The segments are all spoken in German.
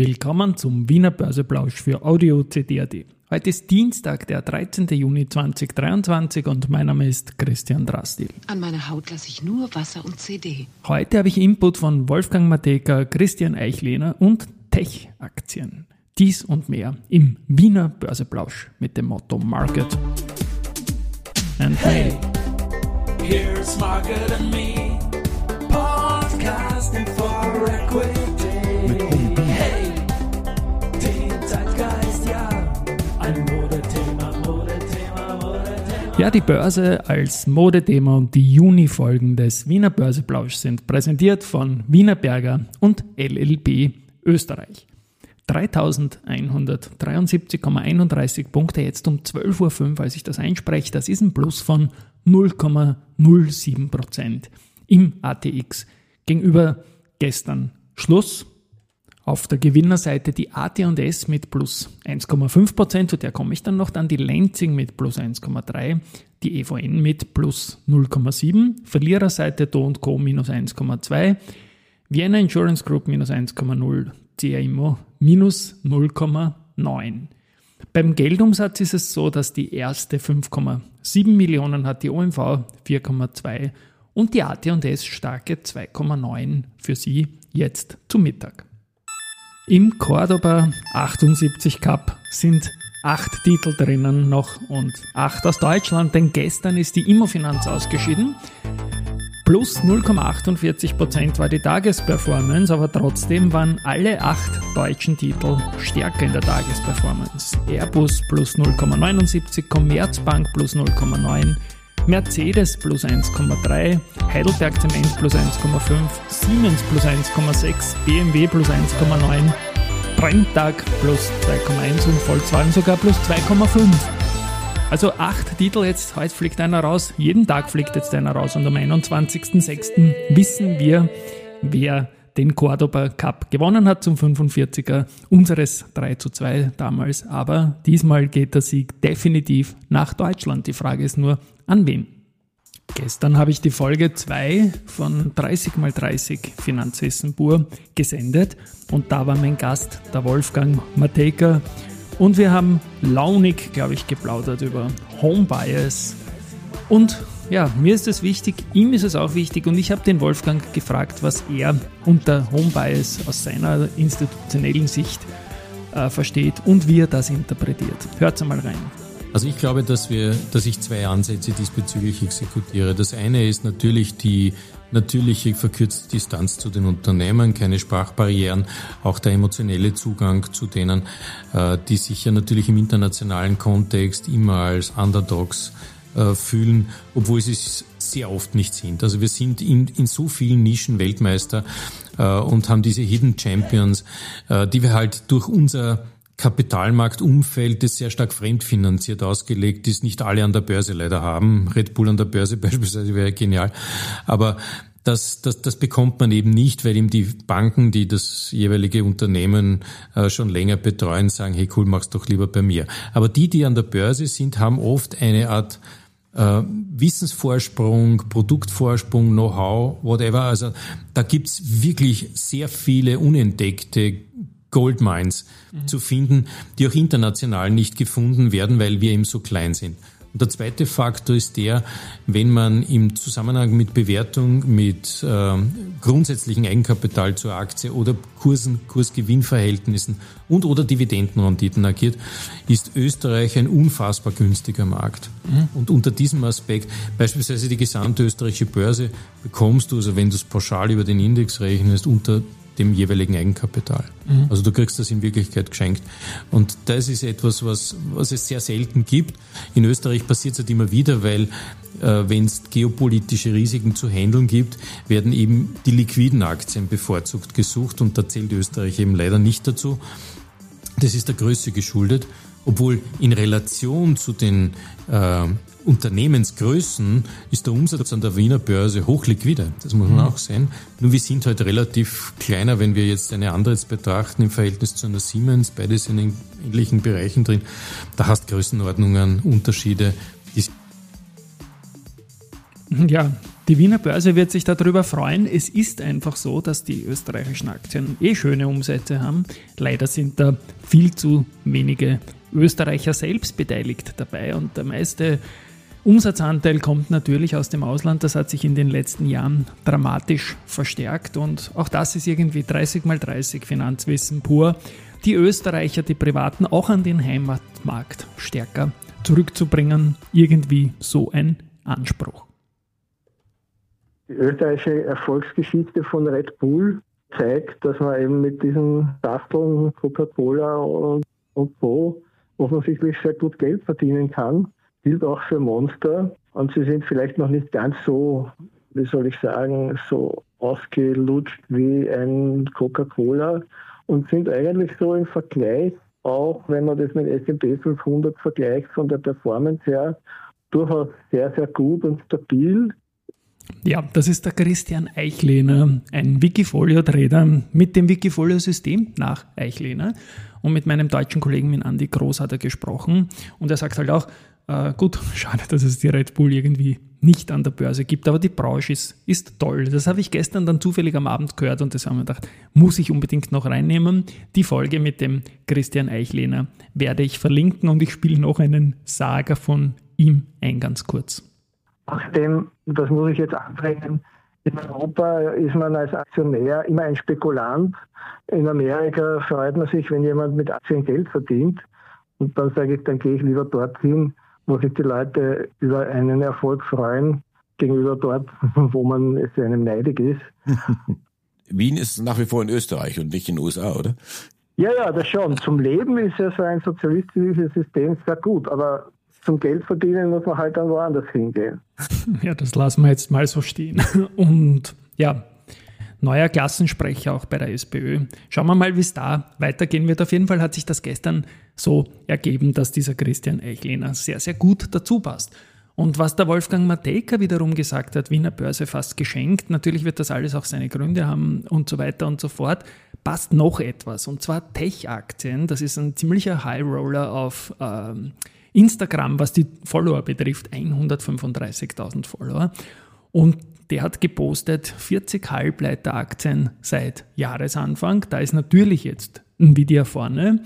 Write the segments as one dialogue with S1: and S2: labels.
S1: Willkommen zum Wiener Börseplausch für Audio CD.at. Heute ist Dienstag, der 13. Juni 2023 und mein Name ist Christian Drastil.
S2: An meiner Haut lasse ich nur Wasser und CD.
S1: Heute habe ich Input von Wolfgang Mateka, Christian Eichlehner und Tech-Aktien. Dies und mehr im Wiener Börseplausch mit dem Motto Market and
S3: Hey, here's Market and Me, podcasting for Equity. Ja,
S1: die Börse als Modethema und die Juni-Folgen des Wiener Börseplausch sind präsentiert von Wiener Berger und LLB Österreich. 3173,31 Punkte jetzt um 12.05 Uhr, als ich das einspreche. Das ist ein Plus von 0,07 Prozent im ATX gegenüber gestern Schluss. Auf der Gewinnerseite die AT&S mit plus 1,5 Prozent, zu der komme ich dann noch, dann die Lenzing mit plus 1,3, die EVN mit plus 0,7, Verliererseite Do Co minus 1,2, Vienna Insurance Group minus 1,0, CIMO minus 0,9. Beim Geldumsatz ist es so, dass die erste 5,7 Millionen hat, die OMV 4,2 und die AT&S starke 2,9 für sie jetzt zu Mittag. Im Cordoba 78 Cup sind acht Titel drinnen noch und acht aus Deutschland, denn gestern ist die Immofinanz ausgeschieden. Plus 0,48% war die Tagesperformance, aber trotzdem waren alle acht deutschen Titel stärker in der Tagesperformance. Airbus plus 0,79, Commerzbank plus 0,9, Mercedes plus 1,3, Heidelberg Zement plus 1,5, Siemens plus 1,6, BMW plus 1,9, Brenntag plus 2,1 und Volkswagen sogar plus 2,5. Also acht Titel jetzt, heute fliegt einer raus, jeden Tag fliegt jetzt einer raus und am 21.06. wissen wir, wer den Cordoba Cup gewonnen hat zum 45er unseres 3 zu 2 damals. Aber diesmal geht der Sieg definitiv nach Deutschland. Die Frage ist nur, an wen? Gestern habe ich die Folge 2 von 30x30 Finanzwissen pur gesendet und da war mein Gast der Wolfgang Mateka und wir haben launig, glaube ich, geplaudert über Home Bias und ja, mir ist es wichtig, ihm ist es auch wichtig und ich habe den Wolfgang gefragt, was er unter Home Bias aus seiner institutionellen Sicht äh, versteht und wie er das interpretiert. Hört mal rein.
S4: Also ich glaube, dass wir, dass ich zwei Ansätze diesbezüglich exekutiere. Das eine ist natürlich die natürliche verkürzte Distanz zu den Unternehmen, keine Sprachbarrieren, auch der emotionelle Zugang zu denen, äh, die sich ja natürlich im internationalen Kontext immer als Underdogs äh, fühlen, obwohl sie es sehr oft nicht sind. Also wir sind in, in so vielen Nischen Weltmeister äh, und haben diese Hidden Champions, die wir halt durch unser Kapitalmarktumfeld, das sehr stark fremdfinanziert ausgelegt ist, nicht alle an der Börse leider haben. Red Bull an der Börse beispielsweise wäre genial. Aber das, das, das bekommt man eben nicht, weil eben die Banken, die das jeweilige Unternehmen äh, schon länger betreuen, sagen, hey cool, mach's doch lieber bei mir. Aber die, die an der Börse sind, haben oft eine Art äh, Wissensvorsprung, Produktvorsprung, Know-how, whatever. Also da gibt's wirklich sehr viele unentdeckte Goldmines mhm. zu finden, die auch international nicht gefunden werden, weil wir eben so klein sind. Und der zweite Faktor ist der, wenn man im Zusammenhang mit Bewertung, mit äh, grundsätzlichen Eigenkapital zur Aktie oder Kursen, Kursgewinnverhältnissen und oder Dividendenrenditen agiert, ist Österreich ein unfassbar günstiger Markt. Mhm. Und unter diesem Aspekt, beispielsweise die gesamte österreichische Börse, bekommst du, also wenn du es pauschal über den Index rechnest, unter dem jeweiligen Eigenkapital. Mhm. Also du kriegst das in Wirklichkeit geschenkt. Und das ist etwas, was, was es sehr selten gibt. In Österreich passiert es halt immer wieder, weil äh, wenn es geopolitische Risiken zu handeln gibt, werden eben die liquiden Aktien bevorzugt gesucht und da zählt Österreich eben leider nicht dazu. Das ist der Größe geschuldet, obwohl in Relation zu den äh, Unternehmensgrößen ist der Umsatz an der Wiener Börse hochliquide. Das muss man mhm. auch sehen. Nur wir sind halt relativ kleiner, wenn wir jetzt eine andere jetzt betrachten im Verhältnis zu einer Siemens. Beide sind in ähnlichen Bereichen drin. Da hast Größenordnungen, Unterschiede.
S1: ja, Die Wiener Börse wird sich darüber freuen. Es ist einfach so, dass die österreichischen Aktien eh schöne Umsätze haben. Leider sind da viel zu wenige Österreicher selbst beteiligt dabei und der meiste Umsatzanteil kommt natürlich aus dem Ausland. Das hat sich in den letzten Jahren dramatisch verstärkt und auch das ist irgendwie 30 mal 30 Finanzwissen pur. Die Österreicher, die Privaten auch an den Heimatmarkt stärker zurückzubringen. Irgendwie so ein Anspruch.
S5: Die österreichische Erfolgsgeschichte von Red Bull zeigt, dass man eben mit diesen Basteln Coca-Cola und, und Co. offensichtlich sehr gut Geld verdienen kann gilt auch für Monster. Und sie sind vielleicht noch nicht ganz so, wie soll ich sagen, so ausgelutscht wie ein Coca-Cola und sind eigentlich so im Vergleich, auch wenn man das mit S&P 500 vergleicht, von der Performance her, durchaus sehr, sehr gut und stabil.
S1: Ja, das ist der Christian Eichlehner, ein Wikifolio-Trader mit dem Wikifolio-System nach Eichlehner. Und mit meinem deutschen Kollegen, mit Andy Groß, hat er gesprochen. Und er sagt halt auch, äh, gut, schade, dass es die Red Bull irgendwie nicht an der Börse gibt, aber die Branche ist, ist toll. Das habe ich gestern dann zufällig am Abend gehört und das haben wir gedacht, muss ich unbedingt noch reinnehmen. Die Folge mit dem Christian Eichlehner werde ich verlinken und ich spiele noch einen Saga von ihm ein ganz kurz.
S5: Außerdem, das muss ich jetzt anbringen, in Europa ist man als Aktionär immer ein Spekulant. In Amerika freut man sich, wenn jemand mit Aktien Geld verdient. Und dann sage ich, dann gehe ich lieber dorthin, wo sich die Leute über einen Erfolg freuen, gegenüber dort, wo man es einem neidig ist.
S6: Wien ist nach wie vor in Österreich und nicht in den USA, oder?
S5: Ja, ja, das schon. Zum Leben ist ja so ein sozialistisches System sehr gut, aber zum Geld verdienen muss man halt dann woanders hingehen.
S1: Ja, das lassen wir jetzt mal so stehen. Und ja, neuer Klassensprecher auch bei der SPÖ. Schauen wir mal, wie es da weitergehen wird. Auf jeden Fall hat sich das gestern so ergeben, dass dieser Christian Eichlehner sehr, sehr gut dazu passt. Und was der Wolfgang Matejka wiederum gesagt hat, Wiener Börse fast geschenkt, natürlich wird das alles auch seine Gründe haben und so weiter und so fort, passt noch etwas. Und zwar Tech-Aktien, das ist ein ziemlicher High Roller auf ähm, Instagram, was die Follower betrifft, 135.000 Follower. Und der hat gepostet 40 Halbleiteraktien seit Jahresanfang. Da ist natürlich jetzt Nvidia vorne.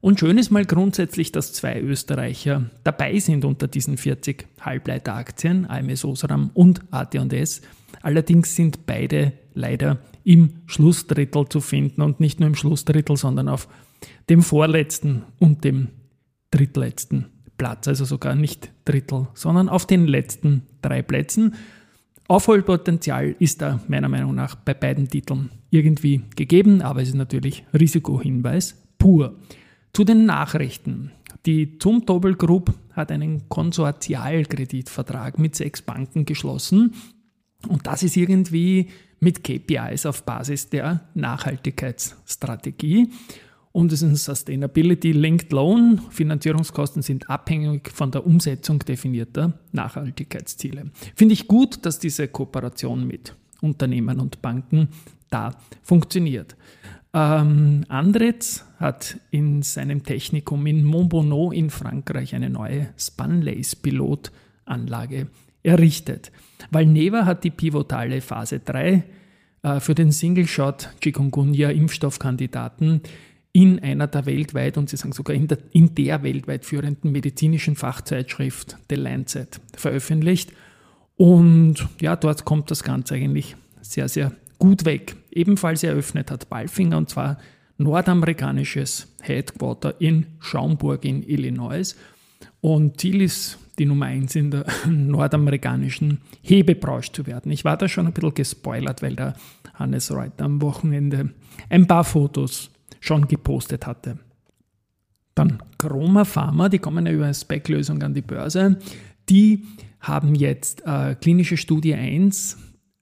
S1: Und schön ist mal grundsätzlich, dass zwei Österreicher dabei sind unter diesen 40 Halbleiteraktien, AMS Osram und AT&S. Allerdings sind beide leider im Schlussdrittel zu finden und nicht nur im Schlussdrittel, sondern auf dem vorletzten und dem drittletzten Platz, also sogar nicht Drittel, sondern auf den letzten drei Plätzen. Aufholpotenzial ist da meiner Meinung nach bei beiden Titeln irgendwie gegeben, aber es ist natürlich Risikohinweis pur. Zu den Nachrichten. Die Zumtobel Group hat einen Konsortialkreditvertrag mit sechs Banken geschlossen und das ist irgendwie mit KPIs auf Basis der Nachhaltigkeitsstrategie und es ist ein Sustainability Linked Loan. Finanzierungskosten sind abhängig von der Umsetzung definierter Nachhaltigkeitsziele. Finde ich gut, dass diese Kooperation mit Unternehmen und Banken da funktioniert. Ähm, Andretz hat in seinem Technikum in Montbonneau in Frankreich eine neue Spanlace-Pilotanlage errichtet. Valneva hat die pivotale Phase 3 äh, für den Single-Shot Chikungunya-Impfstoffkandidaten in einer der weltweit, und Sie sagen sogar in der, in der weltweit führenden medizinischen Fachzeitschrift The Lancet veröffentlicht. Und ja, dort kommt das Ganze eigentlich sehr, sehr gut weg. Ebenfalls eröffnet hat Balfinger und zwar nordamerikanisches Headquarter in Schaumburg in Illinois. Und Ziel ist, die Nummer 1 in der nordamerikanischen Hebebranche zu werden. Ich war da schon ein bisschen gespoilert, weil der Hannes Reuter am Wochenende ein paar Fotos schon gepostet hatte. Dann Chroma Pharma, die kommen ja über eine Spec-Lösung an die Börse. Die haben jetzt äh, klinische Studie 1,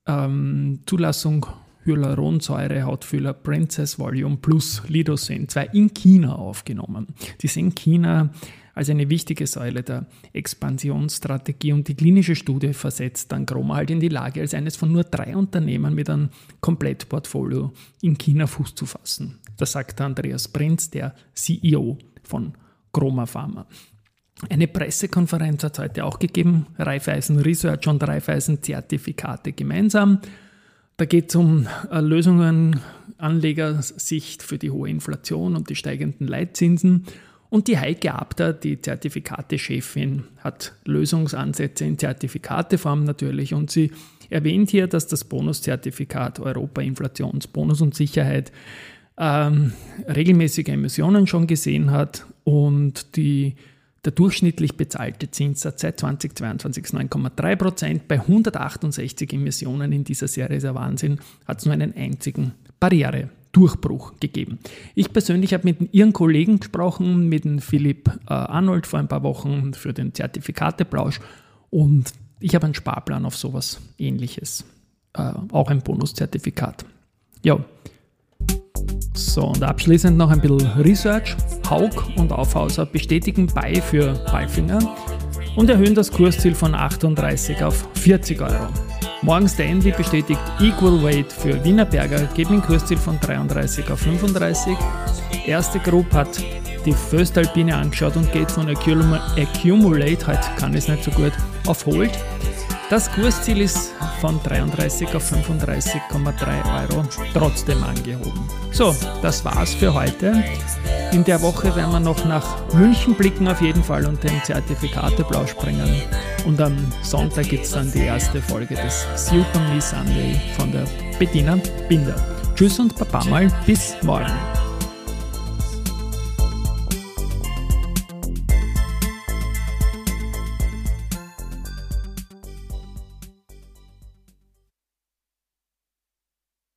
S1: ähm, Zulassung Hyaluronsäure, Hautfüller Princess Volume plus Lidosin 2 in China aufgenommen. Die sind China als eine wichtige Säule der Expansionsstrategie und die klinische Studie versetzt dann Chroma halt in die Lage, als eines von nur drei Unternehmen mit einem Komplettportfolio in China Fuß zu fassen. Das sagt Andreas Prinz, der CEO von Chroma Pharma. Eine Pressekonferenz hat es heute auch gegeben, Raiffeisen Research und Raiffeisen Zertifikate gemeinsam. Da geht es um äh, Lösungen Anlegersicht für die hohe Inflation und die steigenden Leitzinsen. Und die Heike Abter, die Zertifikate-Chefin, hat Lösungsansätze in Zertifikateform natürlich. Und sie erwähnt hier, dass das Bonuszertifikat Europa Inflationsbonus und Sicherheit ähm, regelmäßige Emissionen schon gesehen hat und die der durchschnittlich bezahlte Zinssatz seit 2022 ist 9,3 Prozent. Bei 168 Emissionen in dieser Serie ist der Wahnsinn, hat es nur einen einzigen Barrieredurchbruch gegeben. Ich persönlich habe mit Ihren Kollegen gesprochen, mit dem Philipp äh, Arnold vor ein paar Wochen für den Zertifikateplausch und ich habe einen Sparplan auf sowas ähnliches. Äh, auch ein Bonuszertifikat. Ja, so, und abschließend noch ein bisschen Research. Haug und Aufhauser bestätigen bei für Balfinger und erhöhen das Kursziel von 38 auf 40 Euro. Morgen Stanley bestätigt Equal Weight für Wienerberger, geht mit Kursziel von 33 auf 35. Erste Group hat die Föstalpine angeschaut und geht von Accumulate, heute kann es nicht so gut, auf Hold. Das Kursziel ist von 33 auf 35,3 Euro trotzdem angehoben. So, das war's für heute. In der Woche werden wir noch nach München blicken auf jeden Fall und den Zertifikateplausch bringen. Und am Sonntag gibt es dann die erste Folge des Super Me Sunday von der Bettina Binder. Tschüss und Baba mal, bis morgen.